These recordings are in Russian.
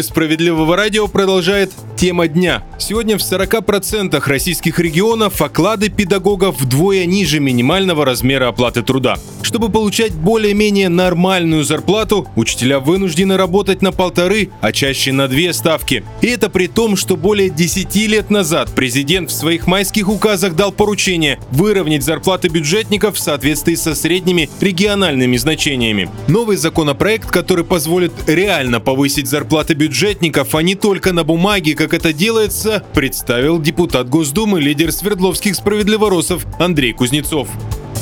Эфир «Справедливого радио» продолжает тема дня. Сегодня в 40% российских регионов оклады педагогов вдвое ниже минимального размера оплаты труда. Чтобы получать более-менее нормальную зарплату, учителя вынуждены работать на полторы, а чаще на две ставки. И это при том, что более 10 лет назад президент в своих майских указах дал поручение выровнять зарплаты бюджетников в соответствии со средними региональными значениями. Новый законопроект, который позволит реально повысить зарплаты бюджетников, а не только на бумаге, как это делается, представил депутат Госдумы, лидер Свердловских справедливоросов Андрей Кузнецов.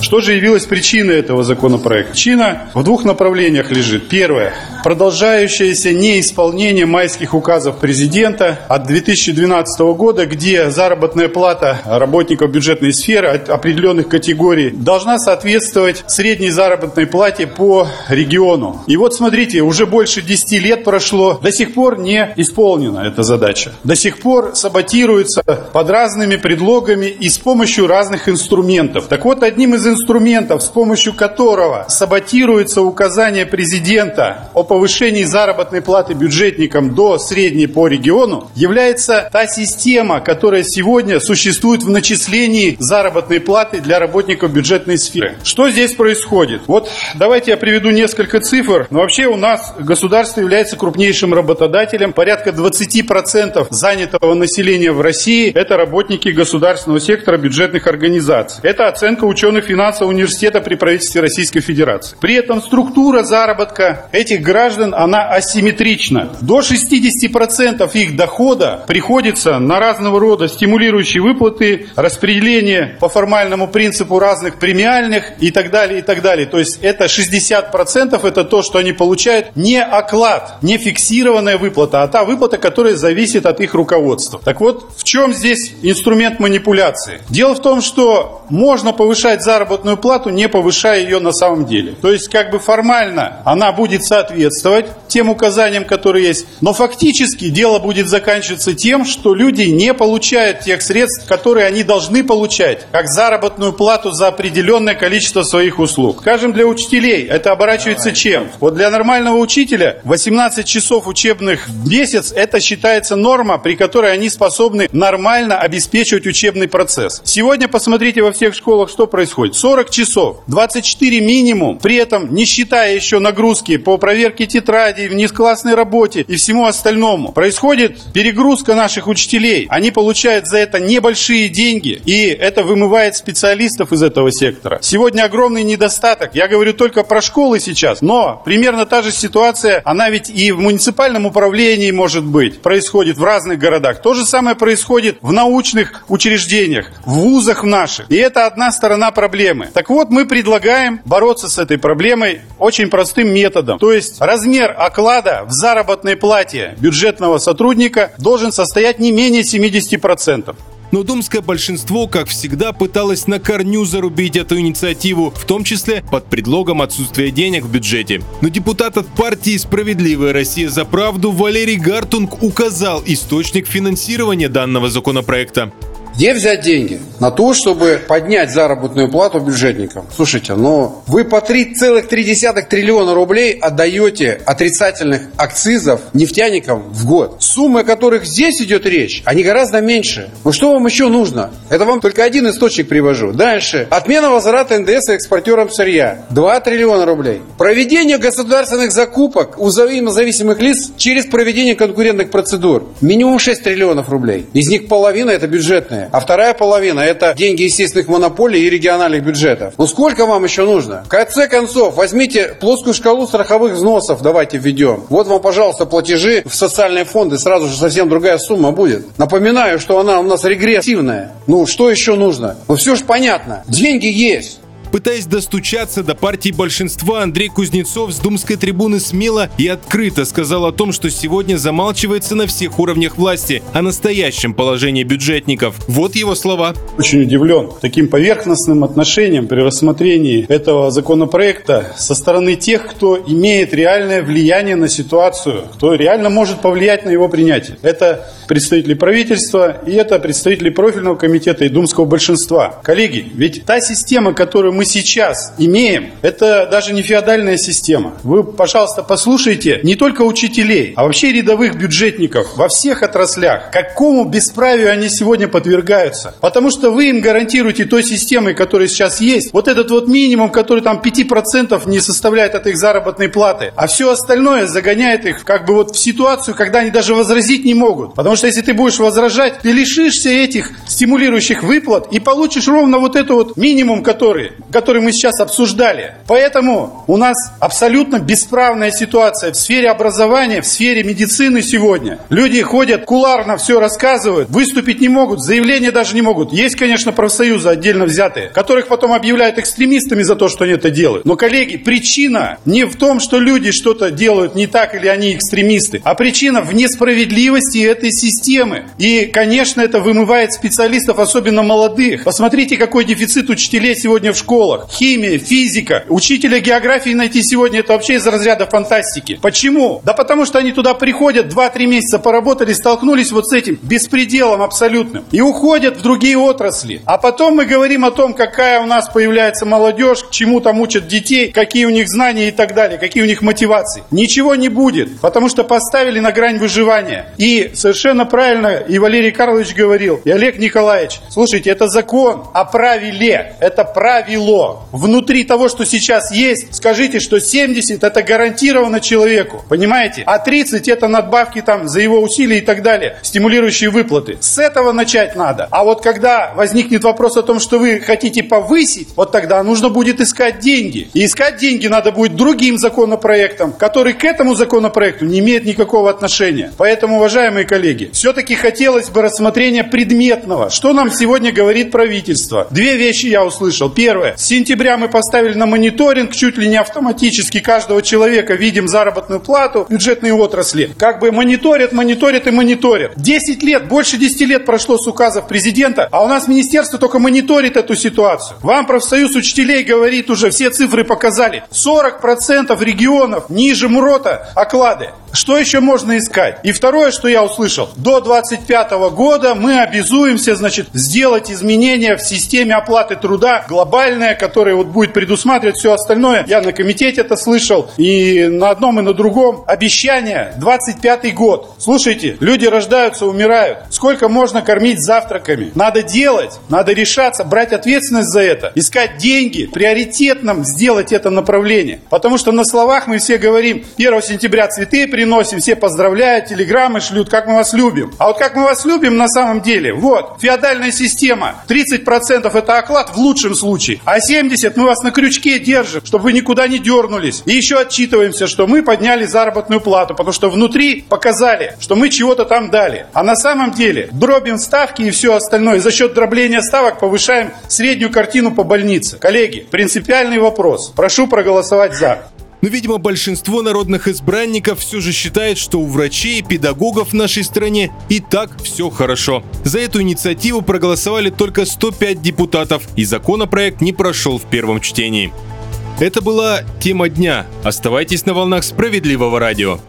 Что же явилось причиной этого законопроекта? Причина в двух направлениях лежит. Первое. Продолжающееся неисполнение майских указов президента от 2012 года, где заработная плата работников бюджетной сферы определенных категорий должна соответствовать средней заработной плате по региону. И вот смотрите, уже больше 10 лет прошло, до сих пор не исполнена эта задача. До сих пор саботируется под разными предлогами и с помощью разных инструментов. Так вот, одним из инструментов, с помощью которого саботируется указание президента о повышении заработной платы бюджетникам до средней по региону, является та система, которая сегодня существует в начислении заработной платы для работников бюджетной сферы. Что здесь происходит? Вот давайте я приведу несколько цифр. Но вообще у нас государство является крупнейшим работодателем. Порядка 20% занятого населения в России – это работники государственного сектора бюджетных организаций. Это оценка ученых финансового университета при правительстве Российской Федерации. При этом структура заработка этих граждан, она асимметрична. До 60% их дохода приходится на разного рода стимулирующие выплаты, распределение по формальному принципу разных премиальных и так далее, и так далее. То есть это 60% это то, что они получают не оклад, не фиксированная выплата, а та выплата, которая зависит от их руководства. Так вот, в чем здесь инструмент манипуляции? Дело в том, что можно повышать заработок заработную плату, не повышая ее на самом деле. То есть, как бы формально она будет соответствовать тем указаниям, которые есть, но фактически дело будет заканчиваться тем, что люди не получают тех средств, которые они должны получать, как заработную плату за определенное количество своих услуг. Скажем, для учителей это оборачивается чем? Вот для нормального учителя 18 часов учебных в месяц это считается норма, при которой они способны нормально обеспечивать учебный процесс. Сегодня посмотрите во всех школах, что происходит. 40 часов, 24 минимум, при этом не считая еще нагрузки по проверке тетрадей, внесклассной работе и всему остальному. Происходит перегрузка наших учителей. Они получают за это небольшие деньги, и это вымывает специалистов из этого сектора. Сегодня огромный недостаток. Я говорю только про школы сейчас, но примерно та же ситуация, она ведь и в муниципальном управлении может быть, происходит в разных городах. То же самое происходит в научных учреждениях, в вузах наших. И это одна сторона проблемы проблемы. Так вот, мы предлагаем бороться с этой проблемой очень простым методом. То есть размер оклада в заработной плате бюджетного сотрудника должен состоять не менее 70%. Но думское большинство, как всегда, пыталось на корню зарубить эту инициативу, в том числе под предлогом отсутствия денег в бюджете. Но депутат от партии «Справедливая Россия за правду» Валерий Гартунг указал источник финансирования данного законопроекта. Где взять деньги? На то, чтобы поднять заработную плату бюджетникам. Слушайте, но вы по 3,3 триллиона рублей отдаете отрицательных акцизов нефтяникам в год. Суммы, о которых здесь идет речь, они гораздо меньше. Ну что вам еще нужно? Это вам только один источник привожу. Дальше. Отмена возврата НДС экспортерам сырья. 2 триллиона рублей. Проведение государственных закупок у взаимозависимых лиц через проведение конкурентных процедур. Минимум 6 триллионов рублей. Из них половина это бюджетные а вторая половина – это деньги естественных монополий и региональных бюджетов. Ну сколько вам еще нужно? В конце концов, возьмите плоскую шкалу страховых взносов, давайте введем. Вот вам, пожалуйста, платежи в социальные фонды, сразу же совсем другая сумма будет. Напоминаю, что она у нас регрессивная. Ну, что еще нужно? Ну, все же понятно. Деньги есть. Пытаясь достучаться до партии большинства, Андрей Кузнецов с думской трибуны смело и открыто сказал о том, что сегодня замалчивается на всех уровнях власти о настоящем положении бюджетников. Вот его слова. Очень удивлен таким поверхностным отношением при рассмотрении этого законопроекта со стороны тех, кто имеет реальное влияние на ситуацию, кто реально может повлиять на его принятие. Это представители правительства и это представители профильного комитета и думского большинства. Коллеги, ведь та система, которую мы сейчас имеем, это даже не феодальная система. Вы, пожалуйста, послушайте не только учителей, а вообще рядовых бюджетников во всех отраслях, какому бесправию они сегодня подвергаются. Потому что вы им гарантируете той системой, которая сейчас есть, вот этот вот минимум, который там 5% не составляет от их заработной платы, а все остальное загоняет их как бы вот в ситуацию, когда они даже возразить не могут. Потому что если ты будешь возражать, ты лишишься этих стимулирующих выплат и получишь ровно вот эту вот минимум, который, который мы сейчас обсуждали. Поэтому у нас абсолютно бесправная ситуация в сфере образования, в сфере медицины сегодня. Люди ходят, куларно все рассказывают, выступить не могут, заявления даже не могут. Есть, конечно, профсоюзы отдельно взятые, которых потом объявляют экстремистами за то, что они это делают. Но, коллеги, причина не в том, что люди что-то делают не так или они экстремисты, а причина в несправедливости этой системы. И, конечно, это вымывает специалистов, особенно молодых. Посмотрите, какой дефицит учителей сегодня в школах. Химия, физика. Учителя географии найти сегодня это вообще из разряда фантастики. Почему? Да потому что они туда приходят, 2-3 месяца поработали, столкнулись вот с этим беспределом абсолютным. И уходят в другие отрасли. А потом мы говорим о том, какая у нас появляется молодежь, к чему там учат детей, какие у них знания и так далее, какие у них мотивации. Ничего не будет, потому что поставили на грань выживания. И совершенно правильно и Валерий Карлович говорил, и Олег Николаевич, слушайте, это закон о правиле, это правило. Внутри того, что сейчас есть, скажите, что 70 это гарантировано человеку, понимаете? А 30 это надбавки там за его усилия и так далее, стимулирующие выплаты. С этого начать надо. А вот когда возникнет вопрос о том, что вы хотите повысить, вот тогда нужно будет искать деньги. И искать деньги надо будет другим законопроектом, который к этому законопроекту не имеет никакого отношения. Поэтому, уважаемые коллеги, все-таки хотелось бы рассмотрения предметного. Что нам сегодня говорит правительство? Две вещи я услышал. Первое. С сентября мы поставили на мониторинг чуть ли не автоматически каждого человека видим заработную плату бюджетной отрасли. Как бы мониторят, мониторят и мониторят. 10 лет, больше 10 лет прошло с указов президента, а у нас министерство только мониторит эту ситуацию. Вам профсоюз учителей говорит уже, все цифры показали. 40% регионов ниже МРОТа оклады. Что еще можно искать? И второе, что я услышал, до 25 года мы обязуемся, значит, сделать изменения в системе оплаты труда глобальное, которое вот будет предусматривать все остальное. Я на комитете это слышал и на одном и на другом. Обещание 25 год. Слушайте, люди рождаются, умирают. Сколько можно кормить завтраками? Надо делать, надо решаться, брать ответственность за это, искать деньги, приоритетным сделать это направление. Потому что на словах мы все говорим, 1 сентября цветы приносим, все поздравляют, телеграммы шлют, как мы вас любим. А вот как мы вас любим на самом деле, вот, феодальная система, 30% это оклад в лучшем случае, а 70% мы вас на крючке держим, чтобы вы никуда не дернулись. И еще отчитываемся, что мы подняли заработную плату, потому что внутри показали, что мы чего-то там дали. А на самом деле дробим ставки и все остальное. За счет дробления ставок повышаем среднюю картину по больнице. Коллеги, принципиальный вопрос. Прошу проголосовать за. Но, видимо, большинство народных избранников все же считает, что у врачей и педагогов в нашей стране и так все хорошо. За эту инициативу проголосовали только 105 депутатов, и законопроект не прошел в первом чтении. Это была тема дня. Оставайтесь на волнах справедливого радио.